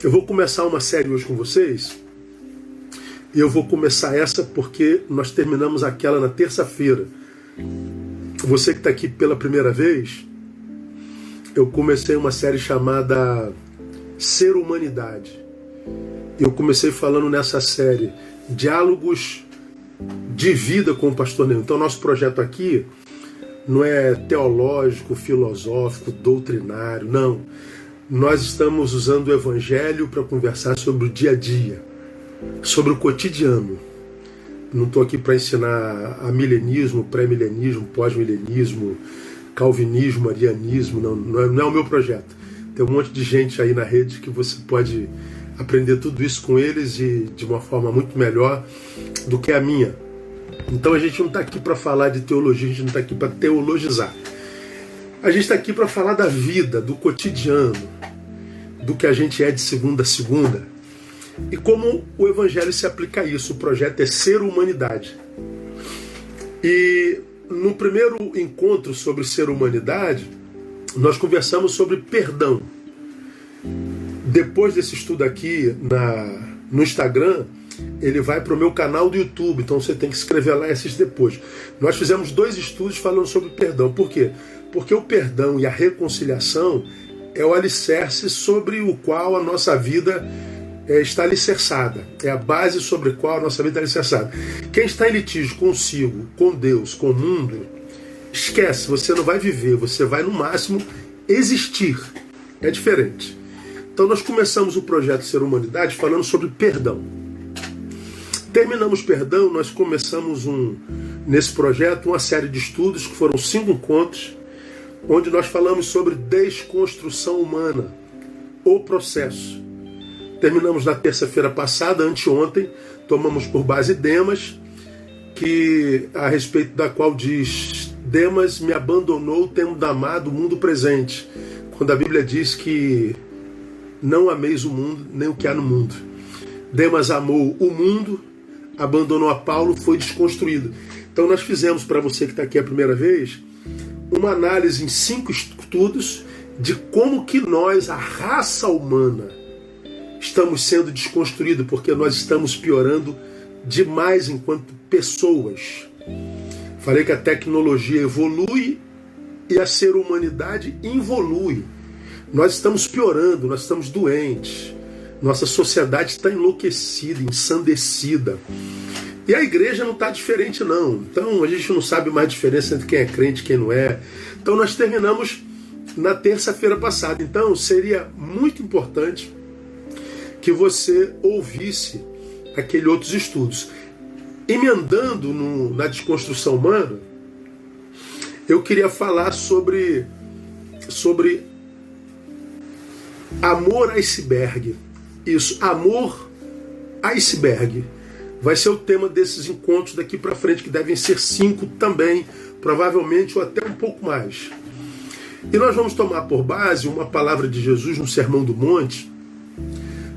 Eu vou começar uma série hoje com vocês. E eu vou começar essa porque nós terminamos aquela na terça-feira. Você que está aqui pela primeira vez, eu comecei uma série chamada Ser Humanidade. Eu comecei falando nessa série Diálogos de Vida com o Pastor Neil. Então, nosso projeto aqui não é teológico, filosófico, doutrinário, não nós estamos usando o Evangelho para conversar sobre o dia a dia, sobre o cotidiano. Não estou aqui para ensinar a milenismo, pré-milenismo, pós-milenismo, calvinismo, arianismo, não, não é, não é o meu projeto. Tem um monte de gente aí na rede que você pode aprender tudo isso com eles e de uma forma muito melhor do que a minha. Então a gente não está aqui para falar de teologia, a gente não está aqui para teologizar. A gente está aqui para falar da vida, do cotidiano, do que a gente é de segunda a segunda. E como o Evangelho se aplica a isso? O projeto é ser humanidade. E no primeiro encontro sobre ser humanidade, nós conversamos sobre perdão. Depois desse estudo aqui na, no Instagram, ele vai para o meu canal do YouTube, então você tem que escrever lá esses depois. Nós fizemos dois estudos falando sobre perdão. Por quê? Porque o perdão e a reconciliação é o alicerce sobre o qual a nossa vida é, está alicerçada. É a base sobre a qual a nossa vida está alicerçada. Quem está em litígio consigo, com Deus, com o mundo, esquece, você não vai viver, você vai no máximo existir. É diferente. Então nós começamos o projeto Ser Humanidade falando sobre perdão. Terminamos perdão, nós começamos um nesse projeto uma série de estudos que foram cinco encontros onde nós falamos sobre desconstrução humana, o processo. Terminamos na terça-feira passada, anteontem, tomamos por base Demas, que a respeito da qual diz: Demas me abandonou tendo amado o mundo presente. Quando a Bíblia diz que não ameis o mundo, nem o que há no mundo. Demas amou o mundo, abandonou a Paulo, foi desconstruído. Então nós fizemos para você que está aqui a primeira vez uma análise em cinco estudos de como que nós, a raça humana, estamos sendo desconstruídos porque nós estamos piorando demais enquanto pessoas. Falei que a tecnologia evolui e a ser humanidade involui. Nós estamos piorando, nós estamos doentes. Nossa sociedade está enlouquecida, ensandecida. E a igreja não está diferente, não. Então a gente não sabe mais a diferença entre quem é crente e quem não é. Então nós terminamos na terça-feira passada. Então seria muito importante que você ouvisse aqueles outros estudos. Emendando no, na desconstrução humana, eu queria falar sobre, sobre amor iceberg. Isso, amor iceberg vai ser o tema desses encontros daqui para frente, que devem ser cinco também, provavelmente ou até um pouco mais. E nós vamos tomar por base uma palavra de Jesus no Sermão do Monte,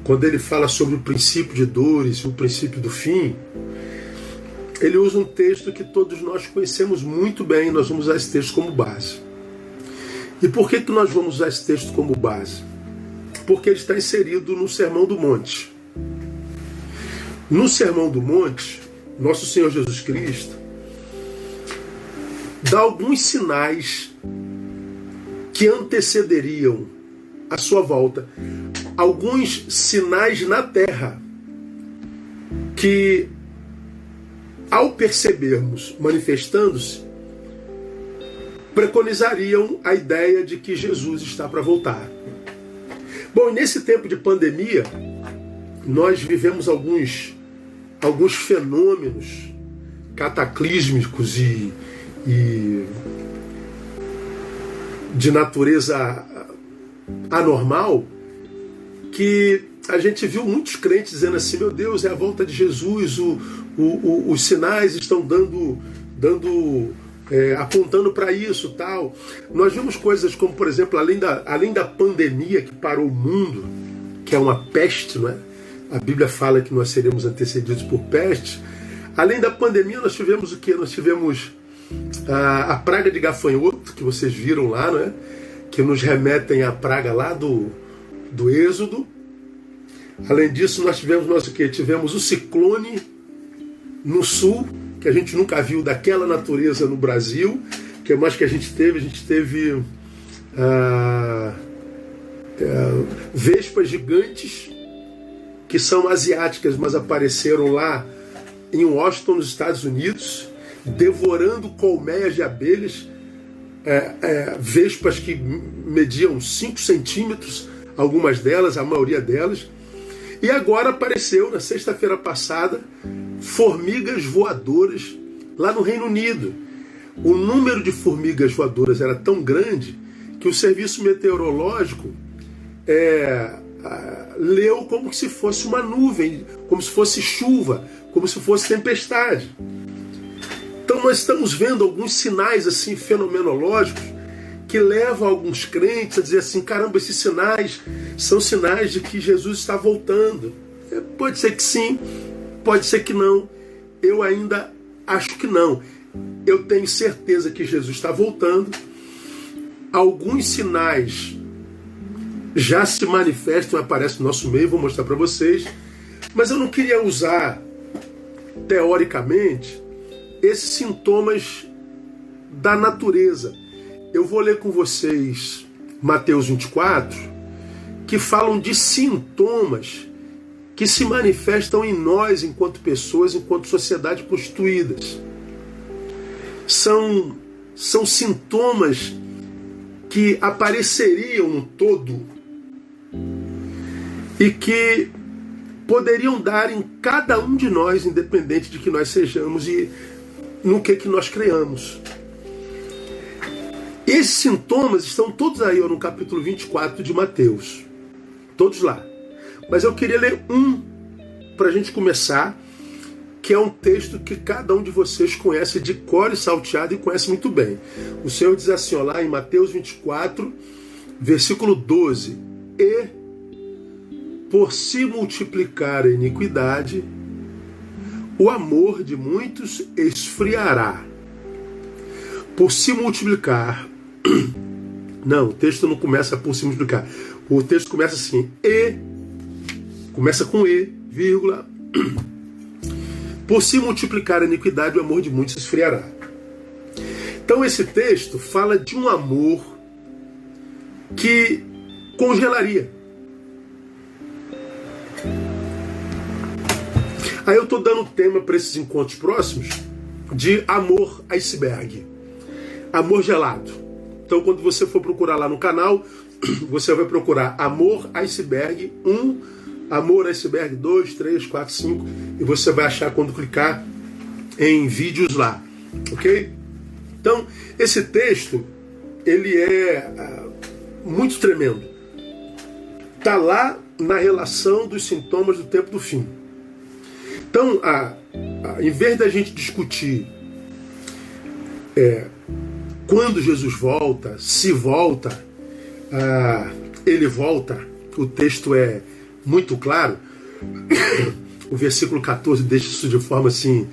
quando ele fala sobre o princípio de dores e o princípio do fim. Ele usa um texto que todos nós conhecemos muito bem, nós vamos usar esse texto como base. E por que, que nós vamos usar esse texto como base? Porque ele está inserido no Sermão do Monte. No Sermão do Monte, nosso Senhor Jesus Cristo dá alguns sinais que antecederiam a sua volta, alguns sinais na terra que, ao percebermos manifestando-se, preconizariam a ideia de que Jesus está para voltar. Bom, nesse tempo de pandemia, nós vivemos alguns alguns fenômenos cataclísmicos e, e de natureza anormal que a gente viu muitos crentes dizendo assim: meu Deus, é a volta de Jesus, o, o, o, os sinais estão dando, dando é, apontando para isso tal. Nós vimos coisas como, por exemplo, além da, além da pandemia que parou o mundo, que é uma peste, não é? A Bíblia fala que nós seremos antecedidos por peste. Além da pandemia, nós tivemos o que? Nós tivemos a, a, praga de gafanhoto, que vocês viram lá, né? que nos remetem à praga lá do, do Êxodo. Além disso, nós tivemos nós o quê? Tivemos o ciclone no sul, que a gente nunca viu daquela natureza no Brasil. O que mais que a gente teve? A gente teve ah, ah, vespas gigantes que são asiáticas, mas apareceram lá em Washington, nos Estados Unidos, devorando colmeias de abelhas, é, é, vespas que mediam 5 centímetros, algumas delas, a maioria delas. E agora apareceu, na sexta-feira passada, formigas voadoras lá no Reino Unido. O número de formigas voadoras era tão grande que o serviço meteorológico é, leu como se fosse uma nuvem, como se fosse chuva, como se fosse tempestade. Então nós estamos vendo alguns sinais assim fenomenológicos que levam alguns crentes a dizer assim, caramba, esses sinais são sinais de que Jesus está voltando. É, pode ser que sim, pode ser que não. Eu ainda acho que não. Eu tenho certeza que Jesus está voltando. Alguns sinais já se manifestam aparecem no nosso meio, vou mostrar para vocês. Mas eu não queria usar, teoricamente, esses sintomas da natureza. Eu vou ler com vocês Mateus 24, que falam de sintomas que se manifestam em nós enquanto pessoas, enquanto sociedade constituídas. São, são sintomas que apareceriam no todo e que poderiam dar em cada um de nós, independente de que nós sejamos e no que, que nós creamos. Esses sintomas estão todos aí no capítulo 24 de Mateus. Todos lá. Mas eu queria ler um para a gente começar, que é um texto que cada um de vocês conhece de cor e salteado e conhece muito bem. O Senhor diz assim, ó, lá em Mateus 24, versículo 12: E por se multiplicar a iniquidade, o amor de muitos esfriará. Por se multiplicar. Não, o texto não começa por se multiplicar. O texto começa assim: e. Começa com e, vírgula. Por se multiplicar a iniquidade, o amor de muitos esfriará. Então, esse texto fala de um amor que congelaria Aí eu estou dando tema para esses encontros próximos de amor iceberg. Amor gelado. Então quando você for procurar lá no canal, você vai procurar Amor Iceberg 1, Amor Iceberg 2, 3, 4, 5 e você vai achar quando clicar em vídeos lá, ok? Então esse texto ele é uh, muito tremendo. Tá lá na relação dos sintomas do tempo do fim. Então, a, a, em vez da gente discutir é, quando Jesus volta, se volta, ah, ele volta, o texto é muito claro. O versículo 14 deixa isso de forma assim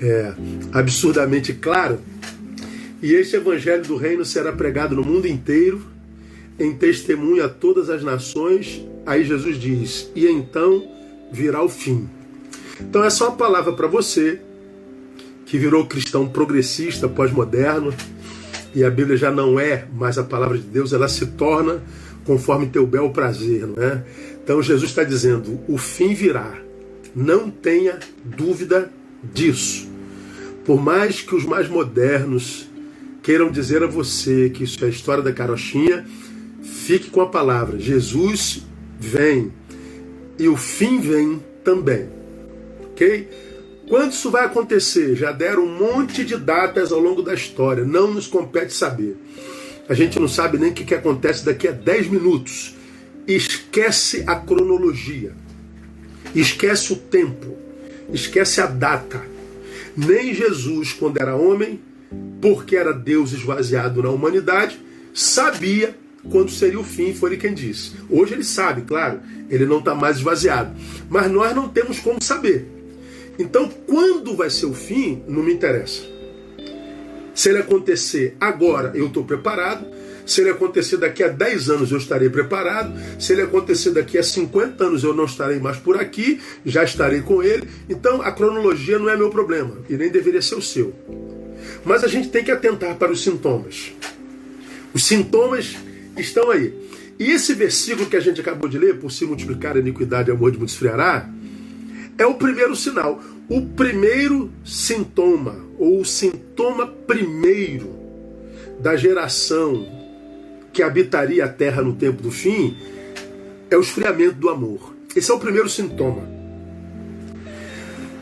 é, absurdamente clara. E este evangelho do reino será pregado no mundo inteiro, em testemunho a todas as nações. Aí Jesus diz: e então virá o fim. Então é só uma palavra para você que virou cristão progressista, pós-moderno, e a Bíblia já não é mais a palavra de Deus, ela se torna conforme teu bel prazer, não é? Então Jesus está dizendo: o fim virá, não tenha dúvida disso. Por mais que os mais modernos queiram dizer a você que isso é a história da carochinha, fique com a palavra: Jesus vem e o fim vem também ok? Quando isso vai acontecer? Já deram um monte de datas ao longo da história, não nos compete saber. A gente não sabe nem o que, que acontece daqui a 10 minutos. Esquece a cronologia, esquece o tempo, esquece a data. Nem Jesus, quando era homem, porque era Deus esvaziado na humanidade, sabia quando seria o fim, foi ele quem disse. Hoje ele sabe, claro, ele não está mais esvaziado. Mas nós não temos como saber. Então, quando vai ser o fim, não me interessa. Se ele acontecer agora, eu estou preparado. Se ele acontecer daqui a 10 anos, eu estarei preparado. Se ele acontecer daqui a 50 anos, eu não estarei mais por aqui, já estarei com ele. Então, a cronologia não é meu problema e nem deveria ser o seu. Mas a gente tem que atentar para os sintomas. Os sintomas estão aí. E esse versículo que a gente acabou de ler, por se multiplicar a iniquidade amor de muitos esfriará, é o primeiro sinal. O primeiro sintoma, ou o sintoma primeiro da geração que habitaria a terra no tempo do fim, é o esfriamento do amor. Esse é o primeiro sintoma.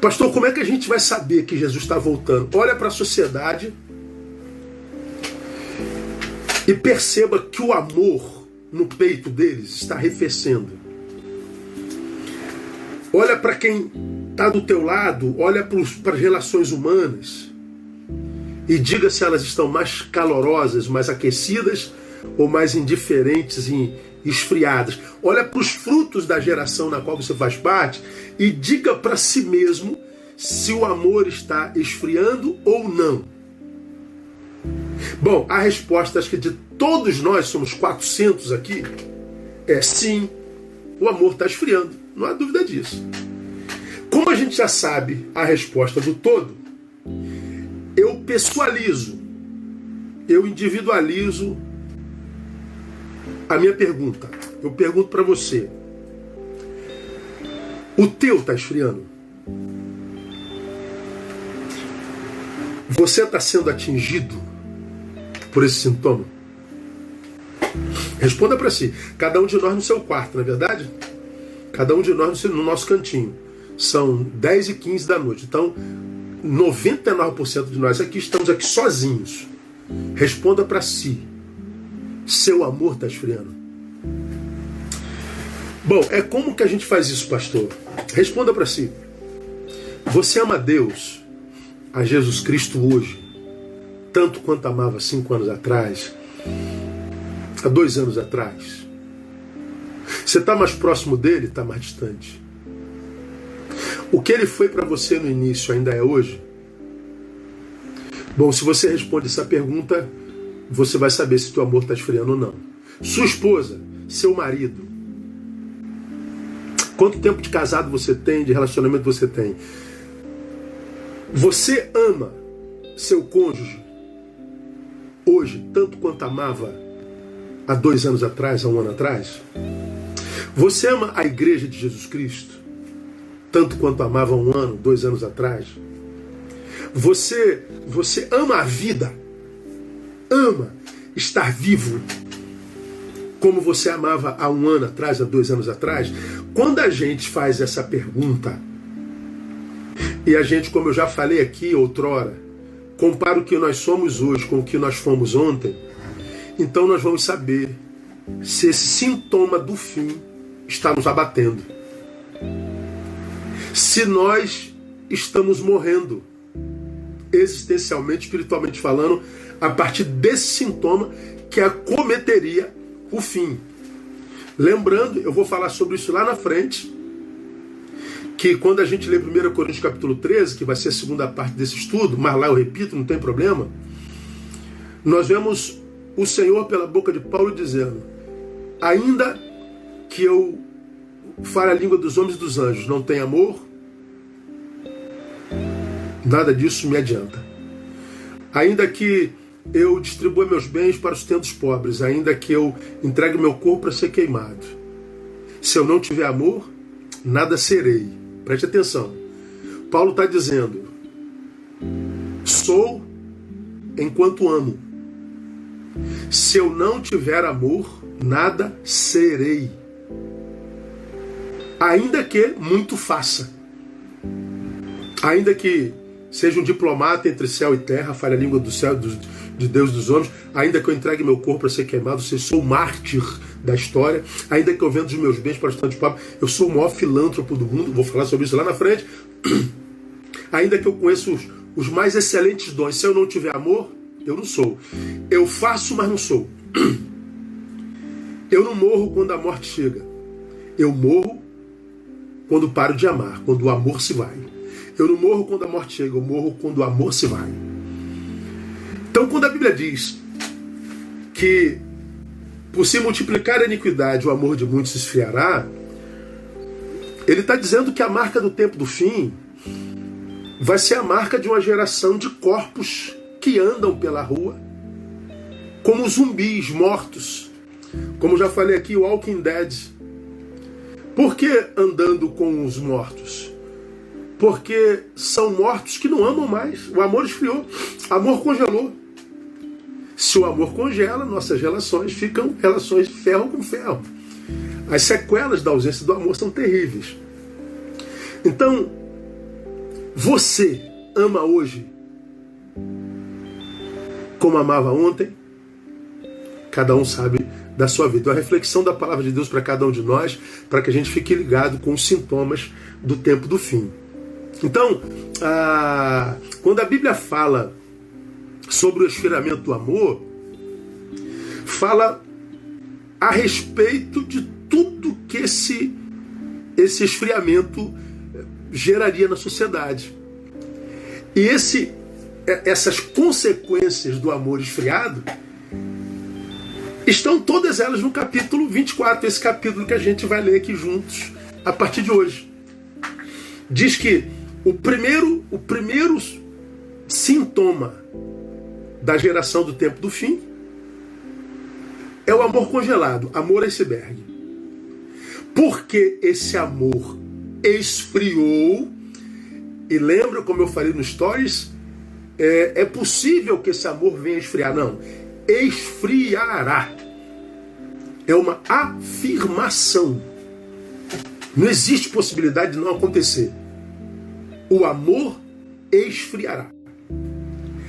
Pastor, como é que a gente vai saber que Jesus está voltando? Olha para a sociedade e perceba que o amor no peito deles está arrefecendo. Olha para quem está do teu lado, olha para as relações humanas e diga se elas estão mais calorosas, mais aquecidas ou mais indiferentes e esfriadas. Olha para os frutos da geração na qual você faz parte e diga para si mesmo se o amor está esfriando ou não. Bom, a resposta, acho que de todos nós, somos 400 aqui, é sim, o amor está esfriando. Não há dúvida disso. Como a gente já sabe a resposta do todo, eu pessoalizo, eu individualizo a minha pergunta. Eu pergunto para você: o teu está esfriando? Você está sendo atingido por esse sintoma? Responda para si. Cada um de nós no seu quarto, não é verdade? Cada um de nós no nosso cantinho. São 10 e 15 da noite. Então, 99% de nós aqui estamos aqui sozinhos. Responda para si. Seu amor está esfriando. Bom, é como que a gente faz isso, pastor? Responda para si. Você ama Deus, a Jesus Cristo hoje, tanto quanto amava cinco anos atrás, há dois anos atrás? Você está mais próximo dele, está mais distante? O que ele foi para você no início ainda é hoje? Bom, se você responde essa pergunta, você vai saber se teu amor está esfriando ou não. Sua esposa, seu marido. Quanto tempo de casado você tem, de relacionamento você tem? Você ama seu cônjuge hoje tanto quanto amava há dois anos atrás, há um ano atrás? Você ama a igreja de Jesus Cristo tanto quanto amava um ano, dois anos atrás? Você, você ama a vida ama estar vivo como você amava há um ano atrás, há dois anos atrás? Quando a gente faz essa pergunta, e a gente, como eu já falei aqui outrora, compara o que nós somos hoje com o que nós fomos ontem, então nós vamos saber se esse sintoma do fim está nos abatendo. Se nós estamos morrendo, existencialmente, espiritualmente falando, a partir desse sintoma que acometeria o fim. Lembrando, eu vou falar sobre isso lá na frente, que quando a gente lê 1 Coríntios capítulo 13, que vai ser a segunda parte desse estudo, mas lá eu repito, não tem problema, nós vemos o Senhor pela boca de Paulo dizendo: ainda que eu fale a língua dos homens e dos anjos, não tem amor, nada disso me adianta. Ainda que eu distribua meus bens para os tentos pobres, ainda que eu entregue meu corpo para ser queimado. Se eu não tiver amor, nada serei. Preste atenção. Paulo está dizendo: sou enquanto amo. Se eu não tiver amor, nada serei. Ainda que muito faça. Ainda que seja um diplomata entre céu e terra, fale a língua do céu, do, de Deus dos homens, ainda que eu entregue meu corpo para ser queimado, eu sou mártir da história, ainda que eu venda os meus bens para os tantos pobres, eu sou o maior filântropo do mundo, vou falar sobre isso lá na frente, ainda que eu conheça os, os mais excelentes dons, se eu não tiver amor, eu não sou. Eu faço, mas não sou. Eu não morro quando a morte chega. Eu morro quando paro de amar, quando o amor se vai. Eu não morro quando a morte chega, eu morro quando o amor se vai. Então, quando a Bíblia diz que por se multiplicar a iniquidade, o amor de muitos se esfriará, ele está dizendo que a marca do tempo do fim vai ser a marca de uma geração de corpos que andam pela rua como zumbis mortos. Como já falei aqui, Walking Dead. Por que andando com os mortos? Porque são mortos que não amam mais. O amor esfriou, amor congelou. Se o amor congela, nossas relações ficam relações de ferro com ferro. As sequelas da ausência do amor são terríveis. Então, você ama hoje como amava ontem? Cada um sabe da sua vida. Uma reflexão da palavra de Deus para cada um de nós, para que a gente fique ligado com os sintomas do tempo do fim. Então, a... quando a Bíblia fala sobre o esfriamento do amor, fala a respeito de tudo que esse, esse esfriamento geraria na sociedade. E esse, essas consequências do amor esfriado Estão todas elas no capítulo 24, esse capítulo que a gente vai ler aqui juntos a partir de hoje. Diz que o primeiro, o primeiro sintoma da geração do tempo do fim é o amor congelado, amor iceberg. Porque esse amor esfriou, e lembra como eu falei no Stories, é, é possível que esse amor venha esfriar. Não, esfriará. É uma afirmação. Não existe possibilidade de não acontecer. O amor esfriará.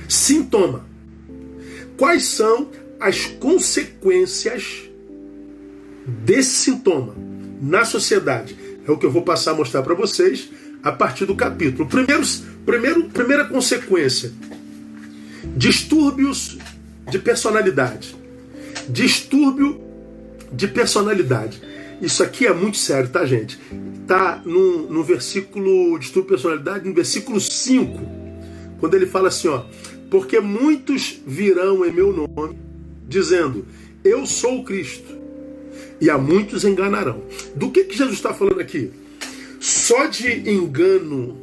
Sintoma. Quais são as consequências desse sintoma na sociedade? É o que eu vou passar a mostrar para vocês a partir do capítulo. Primeiro, primeiro, primeira consequência: distúrbios de personalidade. Distúrbio de personalidade. Isso aqui é muito sério, tá, gente? Tá no, no versículo distúrbio de personalidade, no versículo 5, quando ele fala assim, ó, porque muitos virão em meu nome, dizendo, eu sou o Cristo, e a muitos enganarão. Do que, que Jesus está falando aqui? Só de engano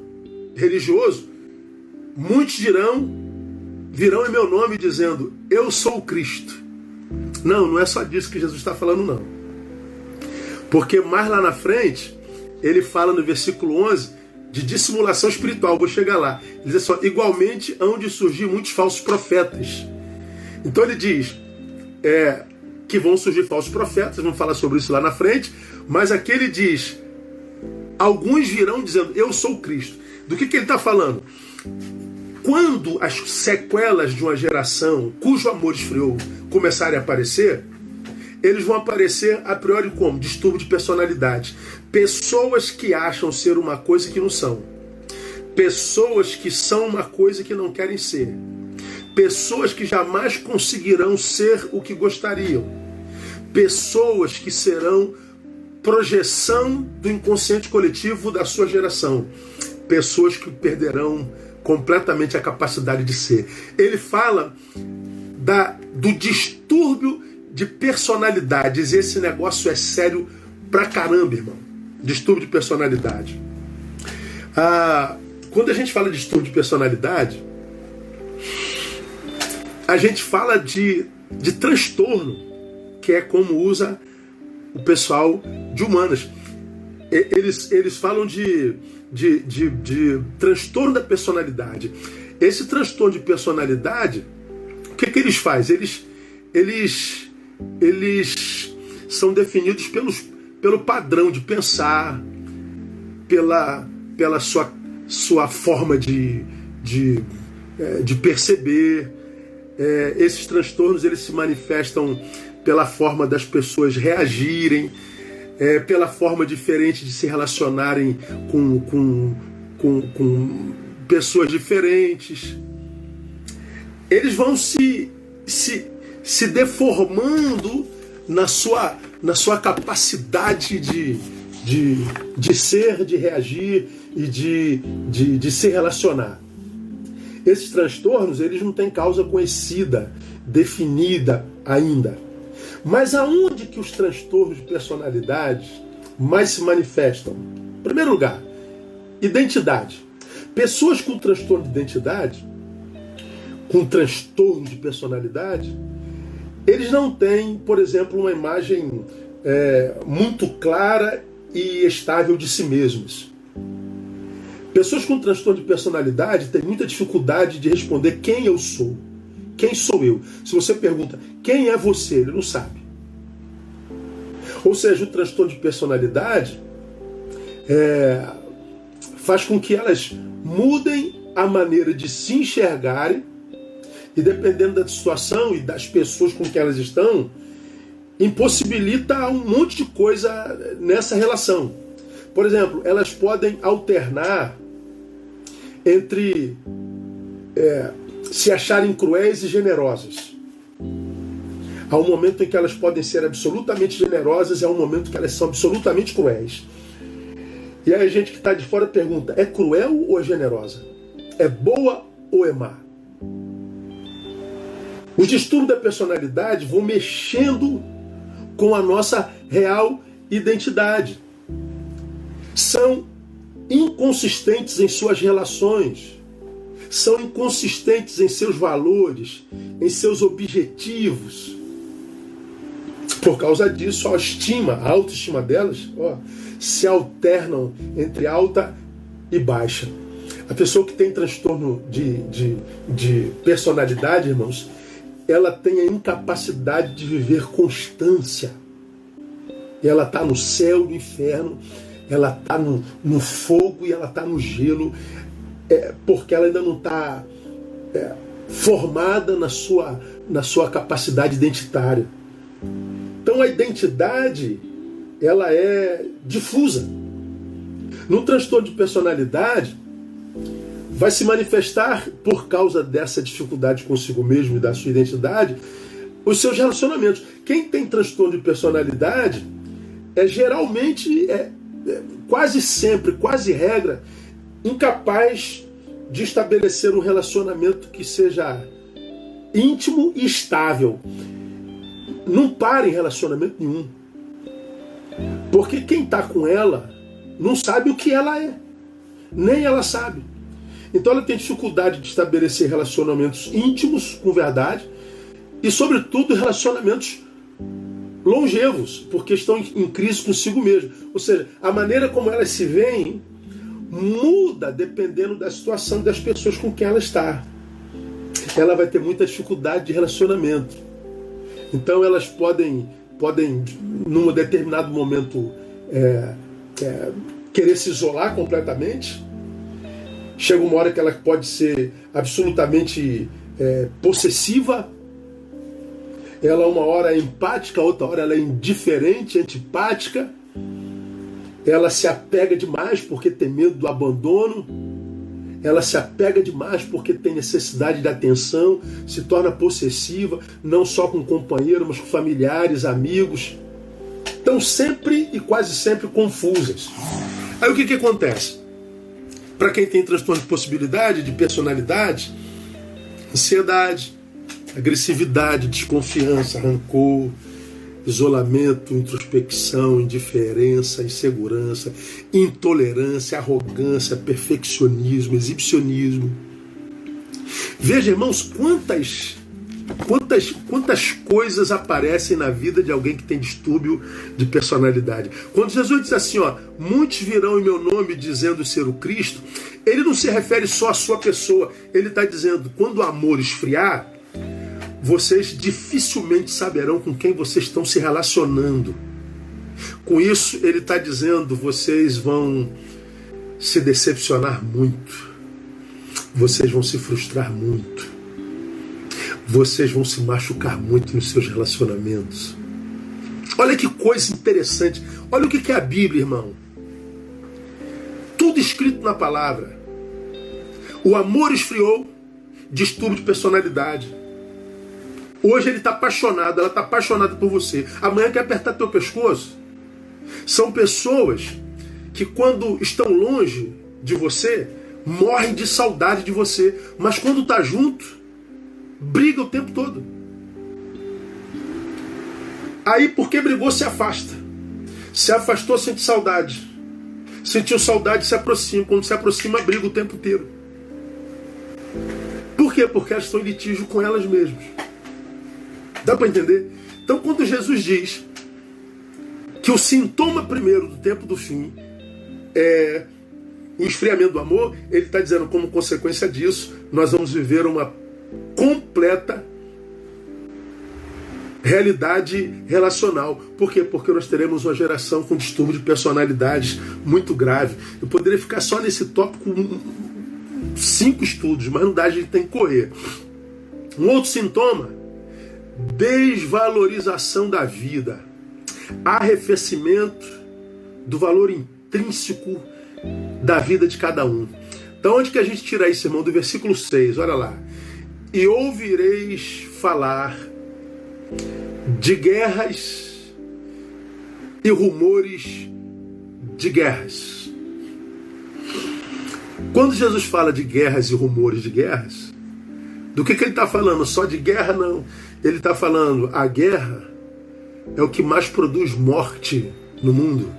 religioso, muitos dirão virão em meu nome dizendo: Eu sou o Cristo. Não, não é só disso que Jesus está falando, não. Porque mais lá na frente, ele fala no versículo 11 de dissimulação espiritual. Vou chegar lá. Ele diz assim: igualmente hão de surgir muitos falsos profetas. Então ele diz é, que vão surgir falsos profetas, vamos falar sobre isso lá na frente, mas aqui ele diz: alguns virão dizendo, Eu sou o Cristo. Do que, que ele está falando? Quando as sequelas de uma geração cujo amor esfriou começarem a aparecer, eles vão aparecer a priori como? Distúrbio de personalidade. Pessoas que acham ser uma coisa que não são. Pessoas que são uma coisa que não querem ser. Pessoas que jamais conseguirão ser o que gostariam. Pessoas que serão projeção do inconsciente coletivo da sua geração. Pessoas que perderão completamente a capacidade de ser. Ele fala da, do distúrbio de personalidades. Esse negócio é sério pra caramba, irmão. Distúrbio de personalidade. Ah, quando a gente fala de distúrbio de personalidade, a gente fala de, de transtorno, que é como usa o pessoal de humanas. Eles, eles falam de de, de, de transtorno da personalidade. Esse transtorno de personalidade, o que, que eles fazem? Eles, eles, eles são definidos pelos, pelo padrão de pensar, pela, pela sua, sua forma de, de, é, de perceber. É, esses transtornos eles se manifestam pela forma das pessoas reagirem é, pela forma diferente de se relacionarem com, com, com, com pessoas diferentes. Eles vão se, se, se deformando na sua, na sua capacidade de, de, de ser, de reagir e de, de, de se relacionar. Esses transtornos eles não têm causa conhecida, definida ainda. Mas aonde que os transtornos de personalidade mais se manifestam? Em primeiro lugar, identidade. Pessoas com transtorno de identidade, com transtorno de personalidade, eles não têm, por exemplo, uma imagem é, muito clara e estável de si mesmos. Pessoas com transtorno de personalidade têm muita dificuldade de responder quem eu sou. Quem sou eu? Se você pergunta quem é você, ele não sabe. Ou seja, o transtorno de personalidade é, faz com que elas mudem a maneira de se enxergarem e dependendo da situação e das pessoas com que elas estão, impossibilita um monte de coisa nessa relação. Por exemplo, elas podem alternar entre é, se acharem cruéis e generosas. Há um momento em que elas podem ser absolutamente generosas e há um momento que elas são absolutamente cruéis. E aí a gente que está de fora pergunta: é cruel ou é generosa? É boa ou é má? Os distúrbios da personalidade vão mexendo com a nossa real identidade. São inconsistentes em suas relações, são inconsistentes em seus valores, em seus objetivos. Por causa disso, a estima, a autoestima delas, ó, se alternam entre alta e baixa. A pessoa que tem transtorno de, de, de personalidade, irmãos, ela tem a incapacidade de viver constância. Ela está no céu no inferno, ela está no, no, fogo e ela está no gelo, é, porque ela ainda não está é, formada na sua, na sua capacidade identitária. Então a identidade ela é difusa. No transtorno de personalidade, vai se manifestar por causa dessa dificuldade consigo mesmo e da sua identidade, os seus relacionamentos. Quem tem transtorno de personalidade é geralmente, é, é, quase sempre, quase regra, incapaz de estabelecer um relacionamento que seja íntimo e estável. Não para em relacionamento nenhum. Porque quem está com ela não sabe o que ela é. Nem ela sabe. Então ela tem dificuldade de estabelecer relacionamentos íntimos com verdade e, sobretudo, relacionamentos longevos, porque estão em crise consigo mesmo. Ou seja, a maneira como elas se veem muda dependendo da situação das pessoas com quem ela está. Ela vai ter muita dificuldade de relacionamento. Então elas podem, podem num determinado momento, é, é, querer se isolar completamente Chega uma hora que ela pode ser absolutamente é, possessiva. Ela uma hora é empática, outra hora ela é indiferente, antipática. Ela se apega demais porque tem medo do abandono. Ela se apega demais porque tem necessidade de atenção, se torna possessiva, não só com companheiro, mas com familiares, amigos. Estão sempre e quase sempre confusas. Aí o que, que acontece? Para quem tem transtorno de possibilidade, de personalidade, ansiedade, agressividade, desconfiança, rancor, isolamento, introspecção, indiferença, insegurança, intolerância, arrogância, perfeccionismo, exibicionismo. Veja, irmãos, quantas Quantas, quantas coisas aparecem na vida de alguém que tem distúrbio de personalidade? Quando Jesus diz assim, ó, muitos virão em meu nome dizendo ser o Cristo, ele não se refere só à sua pessoa, ele está dizendo, quando o amor esfriar, vocês dificilmente saberão com quem vocês estão se relacionando. Com isso, ele está dizendo, vocês vão se decepcionar muito, vocês vão se frustrar muito vocês vão se machucar muito nos seus relacionamentos. Olha que coisa interessante. Olha o que é a Bíblia, irmão. Tudo escrito na palavra. O amor esfriou, distúrbio de personalidade. Hoje ele está apaixonado, ela está apaixonada por você. Amanhã quer apertar teu pescoço. São pessoas que, quando estão longe de você, morrem de saudade de você. Mas quando está junto, briga o tempo todo. Aí, porque brigou, se afasta. Se afastou, sente saudade. Sentiu saudade, se aproxima. Quando se aproxima, briga o tempo inteiro. Por quê? Porque elas estão em litígio com elas mesmas. Dá para entender? Então, quando Jesus diz que o sintoma primeiro do tempo do fim é o esfriamento do amor, ele está dizendo, como consequência disso, nós vamos viver uma completa realidade relacional. Por quê? Porque nós teremos uma geração com distúrbio de personalidades muito grave. Eu poderia ficar só nesse tópico cinco estudos, mas não dá, a gente tem que correr. Um outro sintoma: desvalorização da vida, arrefecimento do valor intrínseco da vida de cada um. Então, onde que a gente tira isso, irmão? Do versículo 6, olha lá. E ouvireis falar de guerras e rumores de guerras. Quando Jesus fala de guerras e rumores de guerras, do que, que ele está falando? Só de guerra? Não. Ele está falando a guerra é o que mais produz morte no mundo.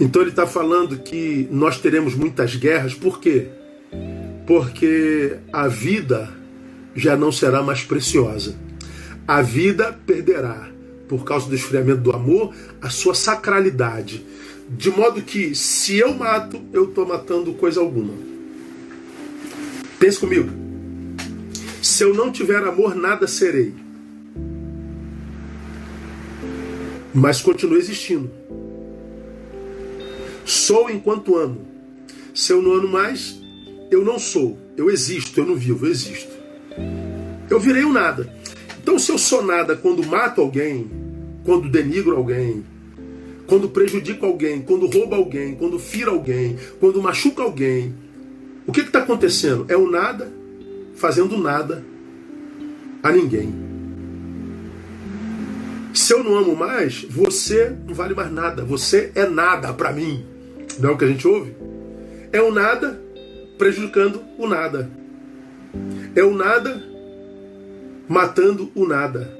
Então ele está falando que nós teremos muitas guerras, por quê? Porque a vida já não será mais preciosa a vida perderá, por causa do esfriamento do amor, a sua sacralidade. De modo que, se eu mato, eu estou matando coisa alguma. Pense comigo. Se eu não tiver amor, nada serei. Mas continuo existindo. Sou enquanto amo. Se eu não amo mais, eu não sou. Eu existo, eu não vivo, eu existo. Eu virei um nada. Então, se eu sou nada quando mato alguém, quando denigro alguém, quando prejudico alguém, quando roubo alguém, quando firo alguém, quando machuca alguém, o que está acontecendo? É o nada fazendo nada a ninguém. Se eu não amo mais, você não vale mais nada. Você é nada para mim. Não é o que a gente ouve? É o nada prejudicando o nada. É o nada matando o nada.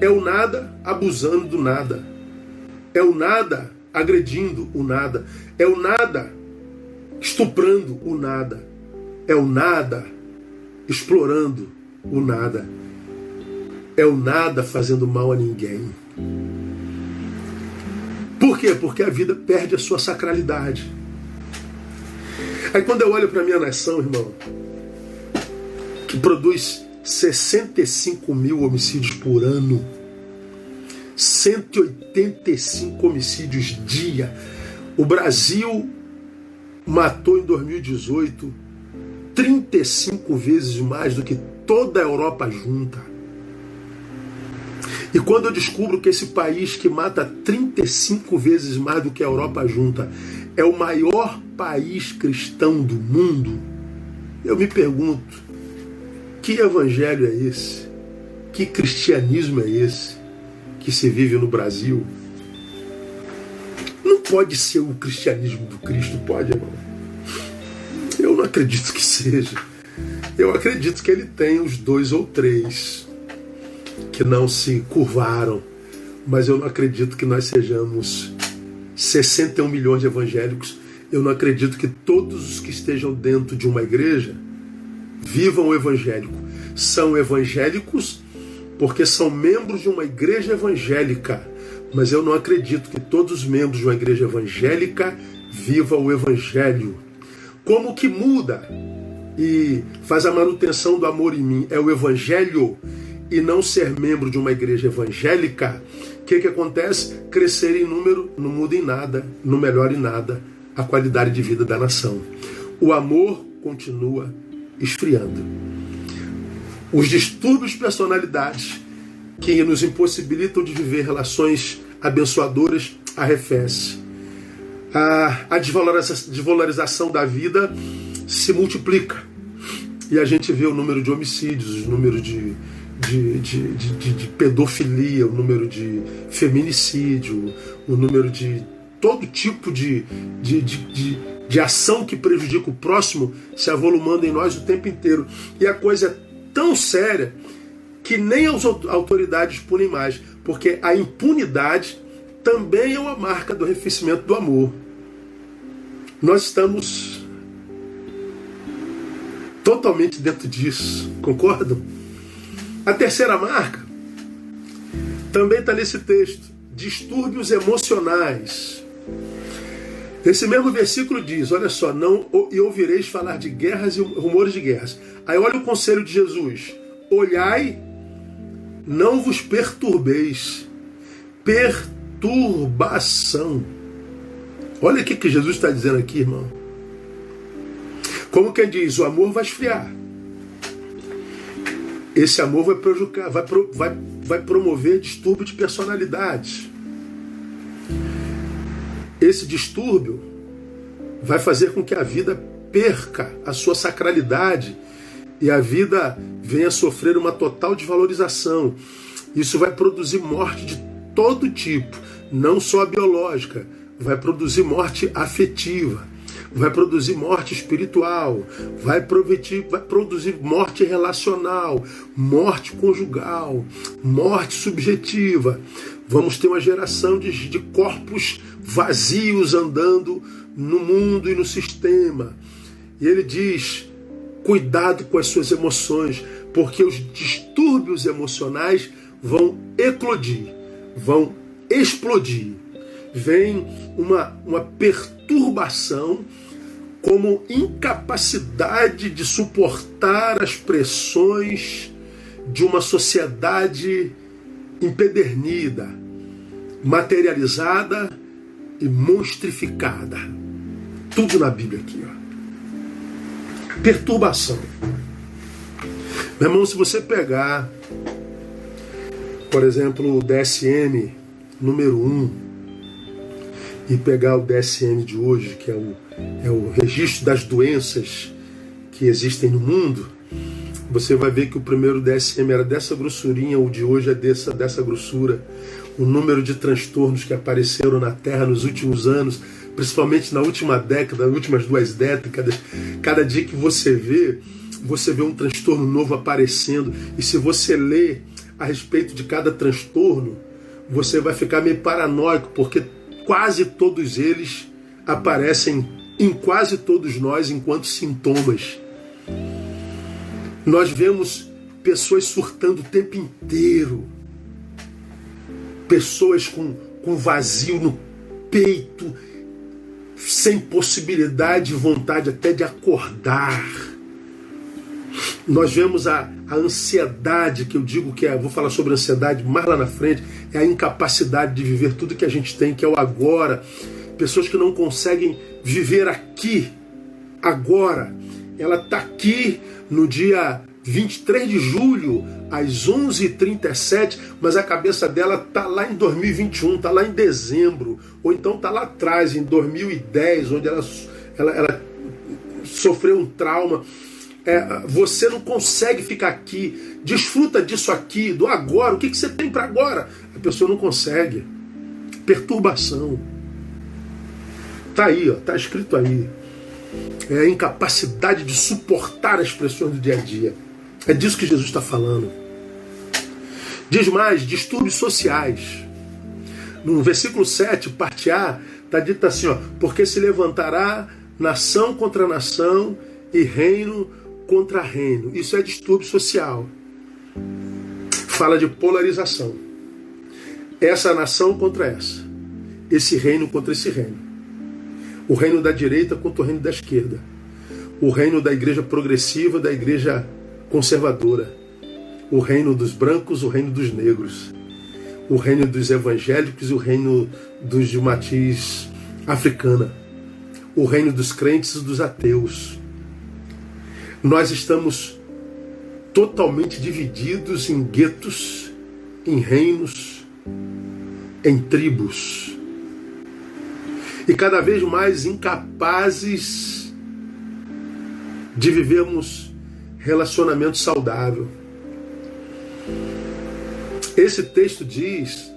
É o nada abusando do nada. É o nada agredindo o nada. É o nada estuprando o nada. É o nada explorando o nada. É o nada fazendo mal a ninguém. Por quê? Porque a vida perde a sua sacralidade. Aí quando eu olho para minha nação, irmão, que produz 65 mil homicídios por ano. 185 homicídios dia. O Brasil matou em 2018 35 vezes mais do que toda a Europa junta. E quando eu descubro que esse país que mata 35 vezes mais do que a Europa junta é o maior país cristão do mundo, eu me pergunto: que evangelho é esse? Que cristianismo é esse que se vive no Brasil? Não pode ser o cristianismo do Cristo, pode, irmão? Acredito que seja. Eu acredito que ele tem os dois ou três que não se curvaram, mas eu não acredito que nós sejamos 61 milhões de evangélicos. Eu não acredito que todos os que estejam dentro de uma igreja vivam o evangélico. São evangélicos porque são membros de uma igreja evangélica. Mas eu não acredito que todos os membros de uma igreja evangélica vivam o evangelho. Como que muda e faz a manutenção do amor em mim é o evangelho e não ser membro de uma igreja evangélica, o que, que acontece? Crescer em número não muda em nada, não melhora em nada a qualidade de vida da nação. O amor continua esfriando. Os distúrbios de personalidades que nos impossibilitam de viver relações abençoadoras arrefece. A, desvalorização da vida se multiplica. E a gente vê o número de homicídios, o número de, de, de, de, de pedofilia, o número de feminicídio, o número de todo tipo de, de, de, de, de ação que prejudica o próximo se avolumando em nós o tempo inteiro. E a coisa é tão séria que nem as autoridades punem mais, porque a impunidade também é uma marca do arrefecimento do amor. Nós estamos totalmente dentro disso, concordam? A terceira marca também está nesse texto: distúrbios emocionais. Esse mesmo versículo diz: Olha só, não e ouvireis falar de guerras e rumores de guerras. Aí olha o conselho de Jesus: Olhai, não vos perturbeis. Perturbação. Olha o que, Jesus está dizendo aqui, irmão. Como quem diz, o amor vai esfriar. Esse amor vai prejudicar, vai, vai, vai promover distúrbio de personalidade. Esse distúrbio vai fazer com que a vida perca a sua sacralidade e a vida venha a sofrer uma total desvalorização. Isso vai produzir morte de todo tipo, não só a biológica, vai produzir morte afetiva, vai produzir morte espiritual, vai, vai produzir morte relacional, morte conjugal, morte subjetiva. Vamos ter uma geração de, de corpos vazios andando no mundo e no sistema. E ele diz: cuidado com as suas emoções, porque os distúrbios emocionais vão eclodir, vão explodir. Vem uma, uma perturbação como incapacidade de suportar as pressões de uma sociedade empedernida, materializada e monstrificada. Tudo na Bíblia aqui, ó. Perturbação. Meu irmão, se você pegar, por exemplo, o DSM número 1, e pegar o DSM de hoje, que é o, é o registro das doenças que existem no mundo, você vai ver que o primeiro DSM era dessa grossurinha, o de hoje é dessa, dessa grossura. O número de transtornos que apareceram na Terra nos últimos anos, principalmente na última década, nas últimas duas décadas, cada dia que você vê, você vê um transtorno novo aparecendo. E se você lê a respeito de cada transtorno, você vai ficar meio paranoico, porque quase todos eles aparecem em quase todos nós enquanto sintomas. Nós vemos pessoas surtando o tempo inteiro, pessoas com, com vazio no peito, sem possibilidade e vontade até de acordar. Nós vemos a, a ansiedade, que eu digo que é, vou falar sobre ansiedade mais lá na frente, é a incapacidade de viver tudo que a gente tem, que é o agora. Pessoas que não conseguem viver aqui, agora. Ela está aqui no dia 23 de julho, às 11h37, mas a cabeça dela está lá em 2021, está lá em dezembro, ou então está lá atrás, em 2010, onde ela, ela, ela sofreu um trauma é, você não consegue ficar aqui, desfruta disso aqui, do agora, o que, que você tem para agora? A pessoa não consegue. Perturbação. Tá aí, ó, tá escrito aí. É a incapacidade de suportar as pressões do dia a dia. É disso que Jesus está falando. Diz mais, distúrbios sociais. No versículo 7, parte A, está dito assim: ó, porque se levantará nação contra nação e reino contra reino. Isso é distúrbio social. Fala de polarização. Essa nação contra essa. Esse reino contra esse reino. O reino da direita contra o reino da esquerda. O reino da igreja progressiva, da igreja conservadora. O reino dos brancos, o reino dos negros. O reino dos evangélicos e o reino dos de matiz africana. O reino dos crentes e dos ateus nós estamos totalmente divididos em guetos, em reinos, em tribos. E cada vez mais incapazes de vivermos relacionamento saudável. Esse texto diz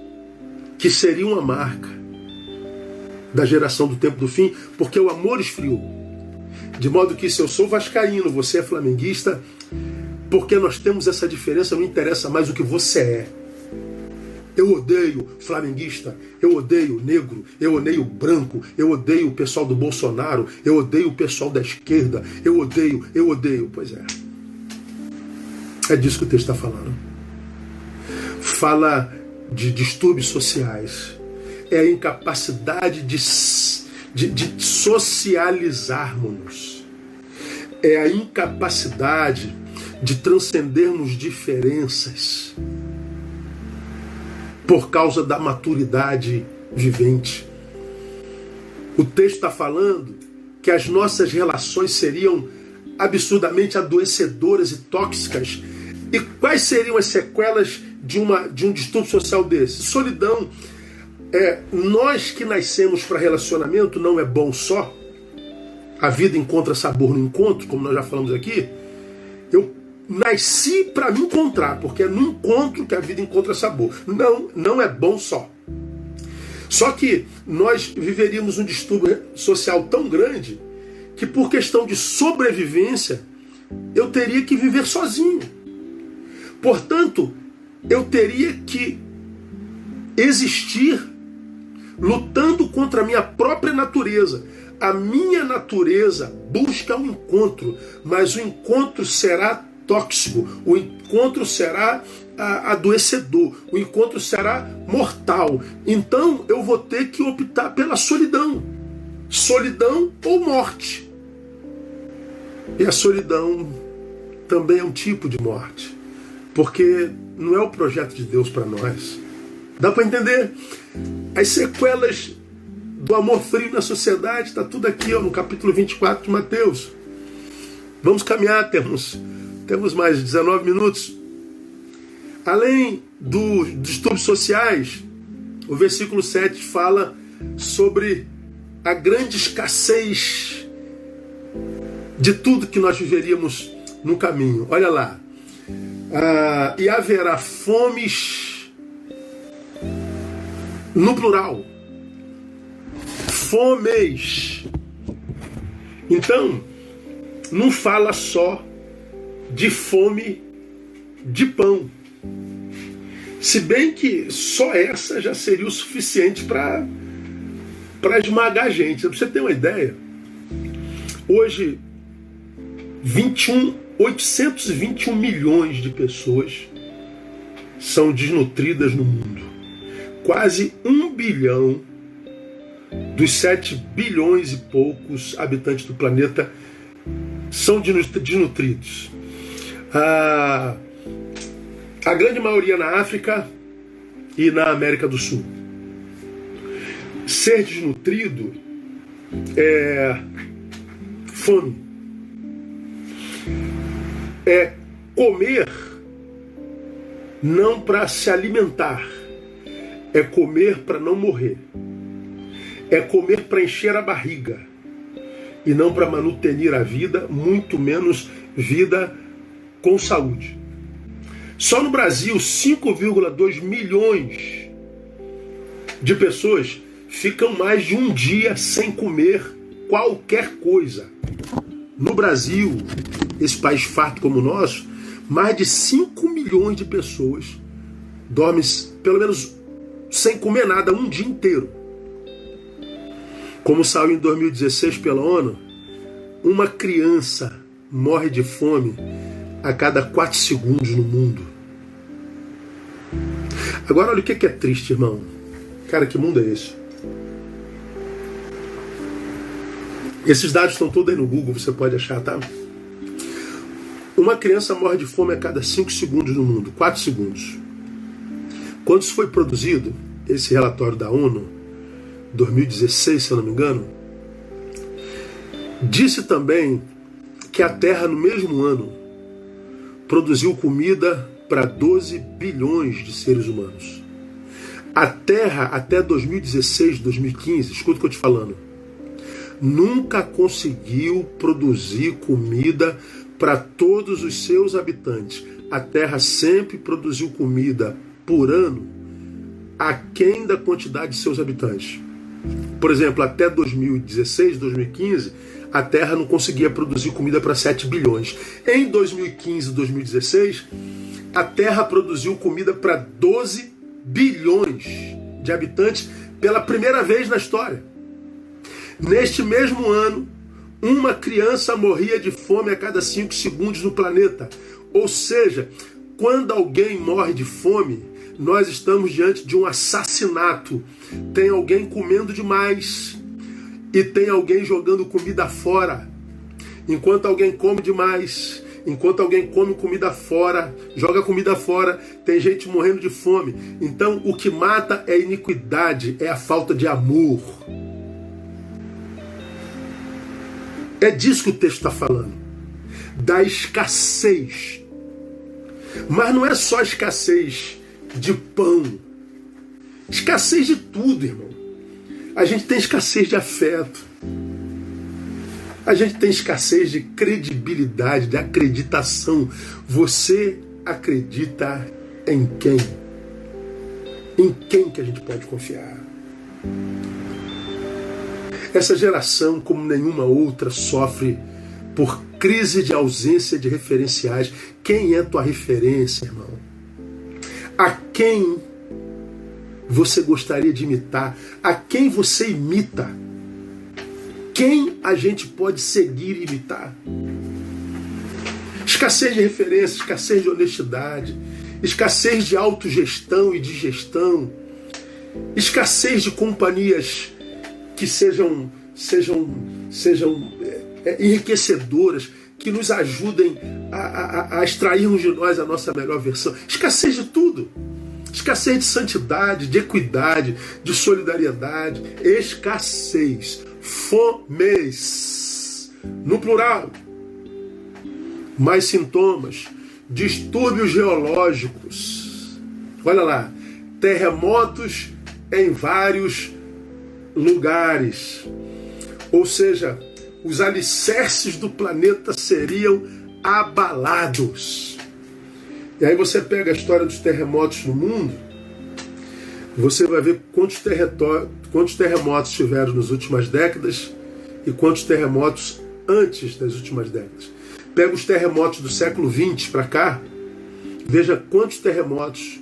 que seria uma marca da geração do tempo do fim, porque o amor esfriou. De modo que se eu sou vascaíno, você é flamenguista, Porque nós temos essa diferença, não interessa mais o que você é. Eu odeio flamenguista, eu odeio negro, eu odeio branco, eu odeio o pessoal do Bolsonaro, eu odeio o pessoal da esquerda, eu odeio, eu odeio. Pois é. É disso que o texto está falando. Fala de distúrbios sociais. É a incapacidade de, de, de socializarmos. É a incapacidade de transcendermos diferenças por causa da maturidade vivente. O texto está falando que as nossas relações seriam absurdamente adoecedoras e tóxicas. E quais seriam as sequelas de, uma, de um distúrbio social desse? Solidão. É, nós que nascemos para relacionamento não é bom só. A vida encontra sabor no encontro, como nós já falamos aqui. Eu nasci para me encontrar, porque é no encontro que a vida encontra sabor. Não, não é bom só. Só que nós viveríamos um distúrbio social tão grande que por questão de sobrevivência eu teria que viver sozinho. Portanto, eu teria que existir lutando contra a minha própria natureza. A minha natureza busca um encontro, mas o encontro será tóxico, o encontro será adoecedor, o encontro será mortal. Então eu vou ter que optar pela solidão. Solidão ou morte. E a solidão também é um tipo de morte, porque não é o projeto de Deus para nós. Dá para entender? As sequelas do amor frio na sociedade está tudo aqui ó, no capítulo 24 de Mateus. Vamos caminhar, temos temos mais 19 minutos. Além dos distúrbios sociais, o versículo 7 fala sobre a grande escassez de tudo que nós viveríamos no caminho. Olha lá. Ah, e haverá fomes no plural. Fomes. Então, não fala só de fome de pão. Se bem que só essa já seria o suficiente para esmagar a gente. Pra você ter uma ideia, hoje 21, 821 milhões de pessoas são desnutridas no mundo. Quase um bilhão dos 7 bilhões e poucos habitantes do planeta são desnutridos. A, a grande maioria na África e na América do Sul. Ser desnutrido é fome. É comer não para se alimentar, é comer para não morrer. É comer para encher a barriga e não para manutenir a vida, muito menos vida com saúde. Só no Brasil, 5,2 milhões de pessoas ficam mais de um dia sem comer qualquer coisa. No Brasil, esse país farto como o nosso, mais de 5 milhões de pessoas dormem pelo menos sem comer nada um dia inteiro. Como saiu em 2016 pela ONU, uma criança morre de fome a cada quatro segundos no mundo. Agora, olha o que é triste, irmão. Cara, que mundo é esse? Esses dados estão todos aí no Google, você pode achar, tá? Uma criança morre de fome a cada 5 segundos no mundo, 4 segundos. Quando isso foi produzido, esse relatório da ONU, 2016, se eu não me engano, disse também que a Terra, no mesmo ano, produziu comida para 12 bilhões de seres humanos. A Terra, até 2016, 2015, escuta o que eu te falando, nunca conseguiu produzir comida para todos os seus habitantes. A Terra sempre produziu comida por ano aquém da quantidade de seus habitantes. Por exemplo, até 2016, 2015, a Terra não conseguia produzir comida para 7 bilhões. Em 2015 e 2016, a Terra produziu comida para 12 bilhões de habitantes pela primeira vez na história. Neste mesmo ano, uma criança morria de fome a cada 5 segundos no planeta. Ou seja, quando alguém morre de fome, nós estamos diante de um assassinato. Tem alguém comendo demais e tem alguém jogando comida fora. Enquanto alguém come demais, enquanto alguém come comida fora, joga comida fora, tem gente morrendo de fome. Então, o que mata é a iniquidade, é a falta de amor. É disso que o texto está falando. Da escassez. Mas não é só escassez de pão. Escassez de tudo, irmão. A gente tem escassez de afeto. A gente tem escassez de credibilidade, de acreditação. Você acredita em quem? Em quem que a gente pode confiar? Essa geração, como nenhuma outra, sofre por crise de ausência de referenciais. Quem é tua referência, irmão? A quem você gostaria de imitar? A quem você imita? Quem a gente pode seguir e imitar? Escassez de referência, escassez de honestidade, escassez de autogestão e de gestão, escassez de companhias que sejam, sejam, sejam é, é enriquecedoras, que nos ajudem a, a, a extrairmos de nós a nossa melhor versão. Escassez de tudo. Escassez de santidade, de equidade, de solidariedade. Escassez. Fomes. No plural. Mais sintomas. Distúrbios geológicos. Olha lá. Terremotos em vários lugares. Ou seja, os alicerces do planeta seriam abalados. E aí você pega a história dos terremotos no mundo, você vai ver quantos, quantos terremotos tiveram nas últimas décadas e quantos terremotos antes das últimas décadas. Pega os terremotos do século XX para cá, veja quantos terremotos,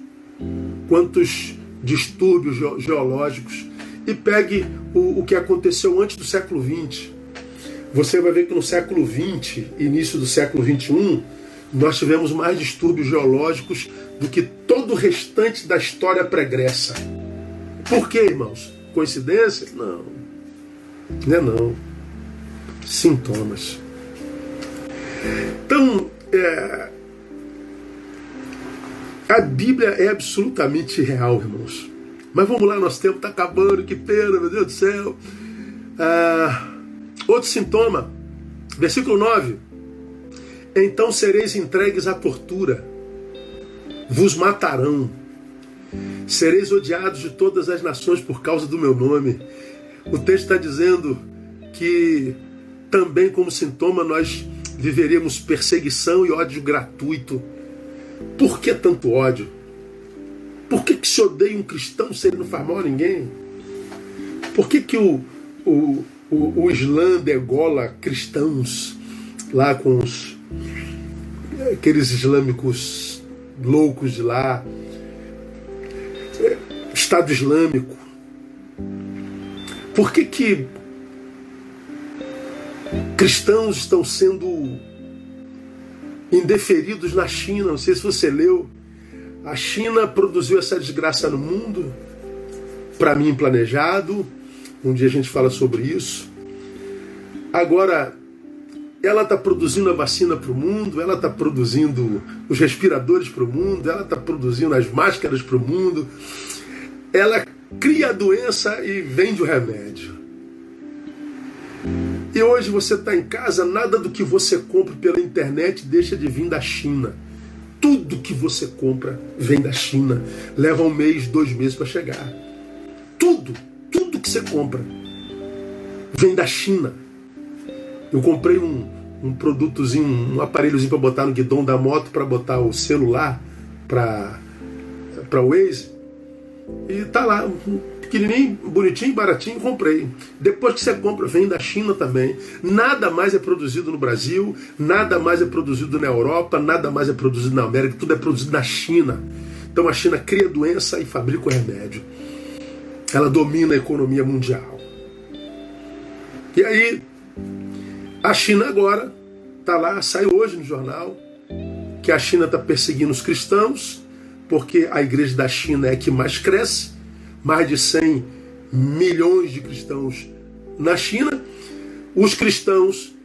quantos distúrbios geológicos, e pegue o, o que aconteceu antes do século XX. Você vai ver que no século XX, início do século XXI, nós tivemos mais distúrbios geológicos do que todo o restante da história pregressa. Por quê, irmãos? Coincidência? Não. Não é não. Sintomas. Então, é, a Bíblia é absolutamente real, irmãos. Mas vamos lá, nosso tempo está acabando, que pena, meu Deus do céu. Ah, outro sintoma, versículo 9 então sereis entregues à tortura, vos matarão, sereis odiados de todas as nações por causa do meu nome. O texto está dizendo que também, como sintoma, nós viveríamos perseguição e ódio gratuito. Por que tanto ódio? Por que, que se odeia um cristão se ele não faz mal a ninguém? Por que, que o, o, o, o Islã degola cristãos lá com os aqueles islâmicos loucos de lá, Estado Islâmico. Por que, que cristãos estão sendo indeferidos na China? Não sei se você leu. A China produziu essa desgraça no mundo, para mim planejado. Um dia a gente fala sobre isso. Agora, ela está produzindo a vacina para o mundo, ela está produzindo os respiradores para o mundo, ela está produzindo as máscaras para o mundo. Ela cria a doença e vende o remédio. E hoje você está em casa, nada do que você compra pela internet deixa de vir da China. Tudo que você compra vem da China. Leva um mês, dois meses para chegar. Tudo, que você compra vem da China. Eu comprei um, um produtozinho, um aparelhozinho para botar no guidão da moto para botar o celular para para Waze. E tá lá, pequenininho, bonitinho, baratinho, comprei. Depois que você compra, vem da China também. Nada mais é produzido no Brasil, nada mais é produzido na Europa, nada mais é produzido na América, tudo é produzido na China. Então a China cria doença e fabrica o remédio. Ela domina a economia mundial. E aí, a China agora está lá, sai hoje no jornal, que a China está perseguindo os cristãos, porque a igreja da China é a que mais cresce, mais de 100 milhões de cristãos na China. Os cristãos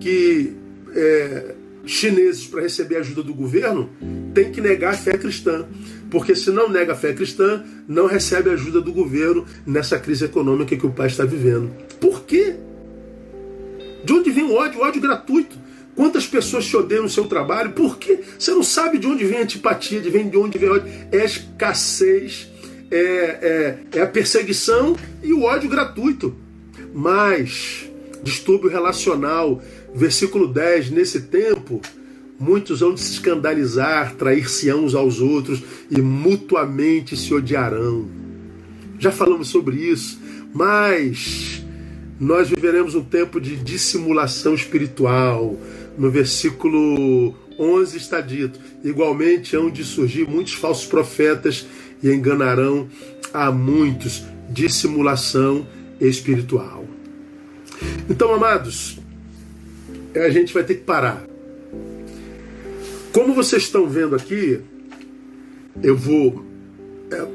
que é, chineses para receber ajuda do governo têm que negar a fé cristã, porque se não nega a fé cristã, não recebe ajuda do governo nessa crise econômica que o país está vivendo. Por quê? De onde vem o ódio? O ódio gratuito. Quantas pessoas te odeiam no seu trabalho? Por quê? Você não sabe de onde vem a antipatia, de onde vem o ódio. É escassez, é, é, é a perseguição e o ódio gratuito. Mas, distúrbio relacional, versículo 10, nesse tempo, muitos vão se escandalizar, trair-se uns aos outros e mutuamente se odiarão. Já falamos sobre isso, mas nós viveremos um tempo de dissimulação espiritual. No versículo 11 está dito: igualmente hão de surgir muitos falsos profetas e enganarão a muitos. Dissimulação espiritual. Então, amados, a gente vai ter que parar. Como vocês estão vendo aqui, eu vou é,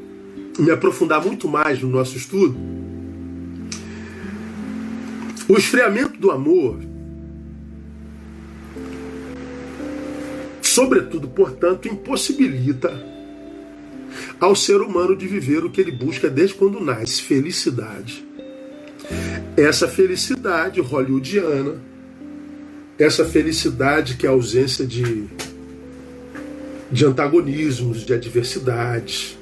me aprofundar muito mais no nosso estudo o esfriamento do amor, sobretudo, portanto, impossibilita ao ser humano de viver o que ele busca desde quando nasce: felicidade. Essa felicidade hollywoodiana, essa felicidade que é a ausência de, de antagonismos, de adversidades,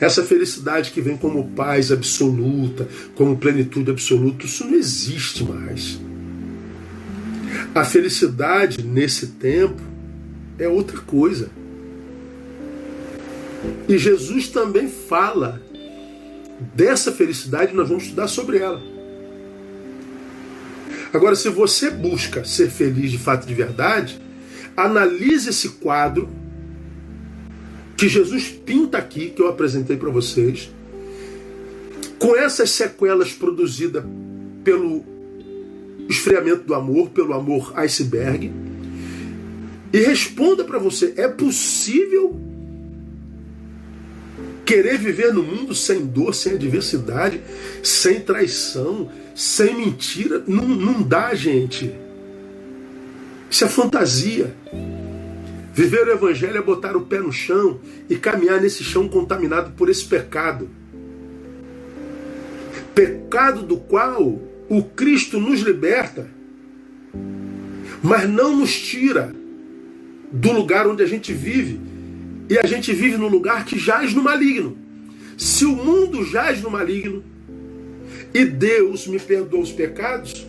essa felicidade que vem como paz absoluta, como plenitude absoluta, isso não existe mais. A felicidade nesse tempo é outra coisa. E Jesus também fala dessa felicidade, nós vamos estudar sobre ela. Agora, se você busca ser feliz de fato de verdade, analise esse quadro que Jesus pinta aqui, que eu apresentei para vocês, com essas sequelas produzidas pelo esfriamento do amor, pelo amor iceberg, e responda para você: é possível querer viver no mundo sem dor, sem adversidade, sem traição, sem mentira? Não, não dá, gente. Isso é fantasia. Viver o Evangelho é botar o pé no chão e caminhar nesse chão contaminado por esse pecado. Pecado do qual o Cristo nos liberta, mas não nos tira do lugar onde a gente vive. E a gente vive no lugar que jaz no maligno. Se o mundo jaz no maligno e Deus me perdoa os pecados,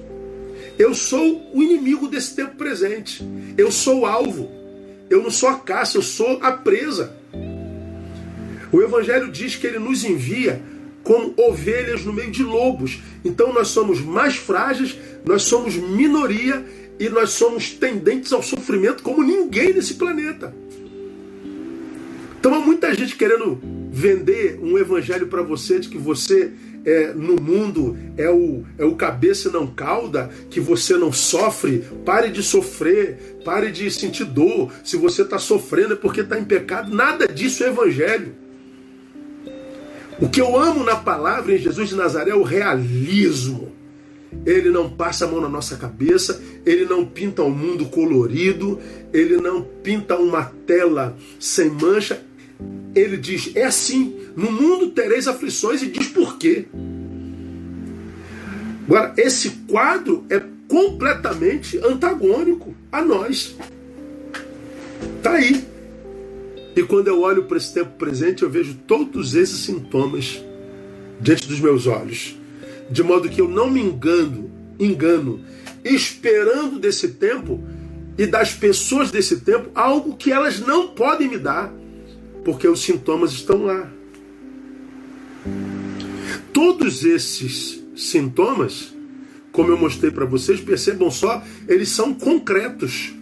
eu sou o inimigo desse tempo presente. Eu sou o alvo. Eu não sou a caça, eu sou a presa. O Evangelho diz que ele nos envia como ovelhas no meio de lobos. Então nós somos mais frágeis, nós somos minoria e nós somos tendentes ao sofrimento como ninguém nesse planeta. Então há muita gente querendo vender um evangelho para você de que você é, no mundo é o, é o cabeça não cauda, que você não sofre, pare de sofrer, pare de sentir dor. Se você está sofrendo é porque está em pecado. Nada disso é evangelho. O que eu amo na palavra em Jesus de Nazaré é o realismo. Ele não passa a mão na nossa cabeça, ele não pinta um mundo colorido, ele não pinta uma tela sem mancha. Ele diz: é assim, no mundo tereis aflições e diz por quê. Agora, esse quadro é completamente antagônico a nós. Está aí. E quando eu olho para esse tempo presente, eu vejo todos esses sintomas diante dos meus olhos. De modo que eu não me engano, engano, esperando desse tempo e das pessoas desse tempo algo que elas não podem me dar, porque os sintomas estão lá. Todos esses sintomas, como eu mostrei para vocês, percebam só, eles são concretos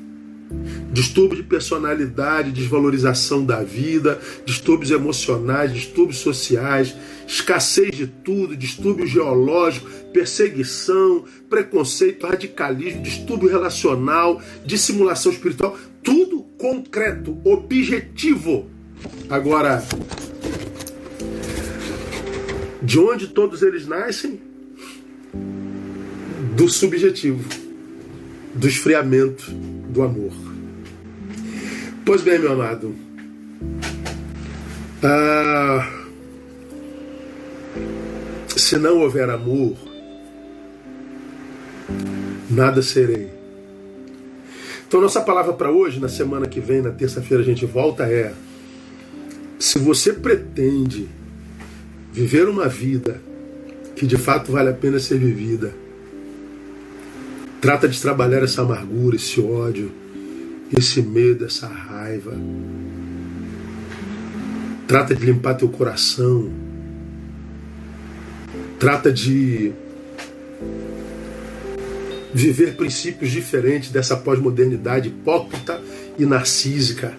distúrbio de personalidade, desvalorização da vida, distúrbios emocionais, distúrbios sociais, escassez de tudo, distúrbio geológico, perseguição, preconceito, radicalismo, distúrbio relacional, dissimulação espiritual, tudo concreto, objetivo. Agora, de onde todos eles nascem? Do subjetivo, do esfriamento do amor. Pois bem, meu amado, ah, se não houver amor, nada serei. Então, nossa palavra para hoje, na semana que vem, na terça-feira, a gente volta é: se você pretende viver uma vida que de fato vale a pena ser vivida, trata de trabalhar essa amargura, esse ódio esse medo, essa raiva. Trata de limpar teu coração. Trata de viver princípios diferentes dessa pós-modernidade hipócrita e narcísica.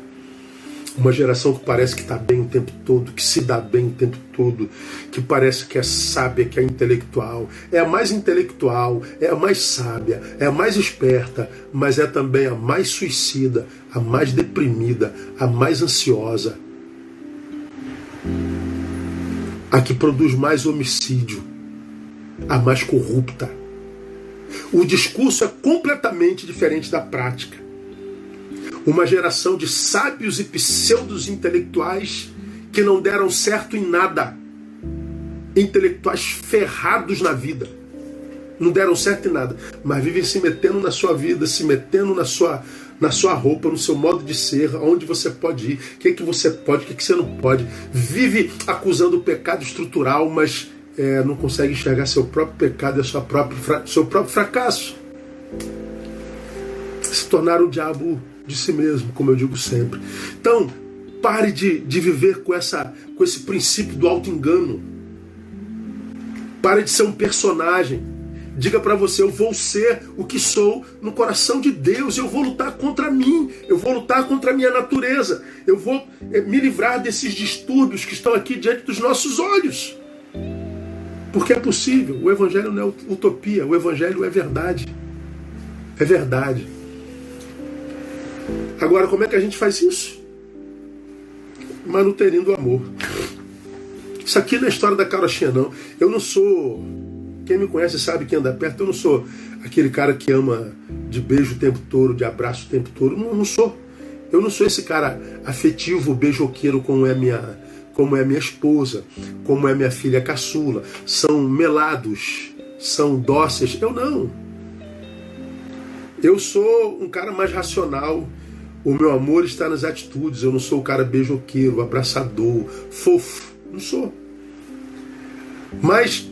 Uma geração que parece que está bem o tempo todo, que se dá bem o tempo todo, que parece que é sábia, que é intelectual. É a mais intelectual, é a mais sábia, é a mais esperta, mas é também a mais suicida, a mais deprimida, a mais ansiosa. A que produz mais homicídio, a mais corrupta. O discurso é completamente diferente da prática uma geração de sábios e pseudos intelectuais que não deram certo em nada. Intelectuais ferrados na vida. Não deram certo em nada, mas vivem se metendo na sua vida, se metendo na sua, na sua roupa, no seu modo de ser, aonde você pode ir, o que, é que você pode, o que, é que você não pode. Vive acusando o pecado estrutural, mas é, não consegue enxergar seu próprio pecado e seu próprio, seu próprio fracasso. Se tornaram o diabo de si mesmo, como eu digo sempre. Então, pare de, de viver com, essa, com esse princípio do auto-engano. Pare de ser um personagem. Diga para você: eu vou ser o que sou no coração de Deus. Eu vou lutar contra mim. Eu vou lutar contra a minha natureza. Eu vou é, me livrar desses distúrbios que estão aqui diante dos nossos olhos. Porque é possível. O Evangelho não é utopia. O Evangelho é verdade. É verdade. Agora, como é que a gente faz isso? Manuterindo o amor. Isso aqui não é história da carochinha, não. Eu não sou. Quem me conhece sabe que anda perto. Eu não sou aquele cara que ama de beijo o tempo todo, de abraço o tempo todo. Não, não sou. Eu não sou esse cara afetivo, beijoqueiro como é minha, como é minha esposa, como é minha filha caçula. São melados, são dóceis. Eu não. Eu sou um cara mais racional. O meu amor está nas atitudes. Eu não sou o cara beijoqueiro, abraçador, fofo. Não sou. Mas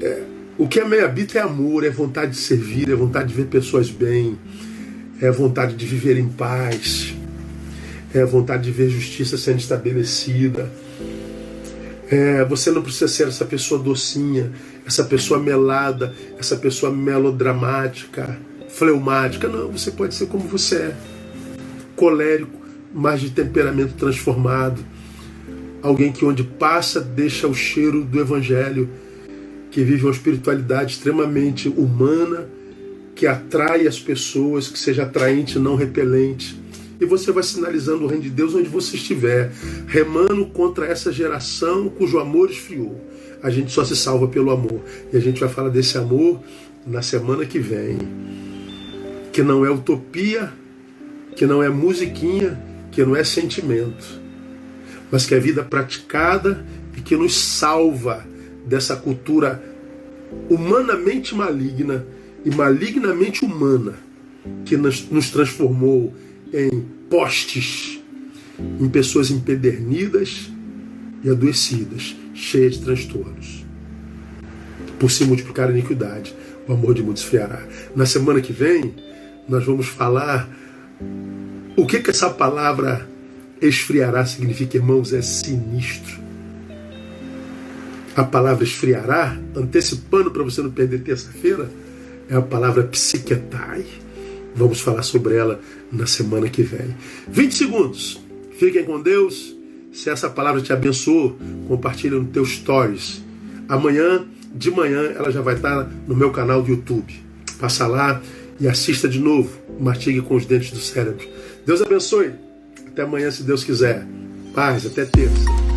é, o que é me habita é amor, é vontade de servir, é vontade de ver pessoas bem, é vontade de viver em paz, é vontade de ver justiça sendo estabelecida. É, você não precisa ser essa pessoa docinha, essa pessoa melada, essa pessoa melodramática, fleumática. Não, você pode ser como você é colérico, mas de temperamento transformado. Alguém que onde passa deixa o cheiro do evangelho, que vive uma espiritualidade extremamente humana, que atrai as pessoas, que seja atraente, não repelente. E você vai sinalizando o reino de Deus onde você estiver, remando contra essa geração cujo amor esfriou. A gente só se salva pelo amor. E a gente vai falar desse amor na semana que vem. Que não é utopia, que não é musiquinha, que não é sentimento, mas que é vida praticada e que nos salva dessa cultura humanamente maligna e malignamente humana que nos, transformou em postes, em pessoas empedernidas e adoecidas, cheias de transtornos. Por se multiplicar a iniquidade, o amor de muitos fiará. Na semana que vem, nós vamos falar o que, que essa palavra esfriará significa, irmãos? É sinistro. a palavra esfriará, antecipando para você não perder terça-feira, é a palavra psiquetai. Vamos falar sobre ela na semana que vem. 20 segundos. Fiquem com Deus. Se essa palavra te abençoou, compartilhe no teu stories. Amanhã, de manhã, ela já vai estar no meu canal do YouTube. Passa lá e assista de novo. Martigue com os dentes do cérebro. Deus abençoe. Até amanhã, se Deus quiser. Paz, até terça.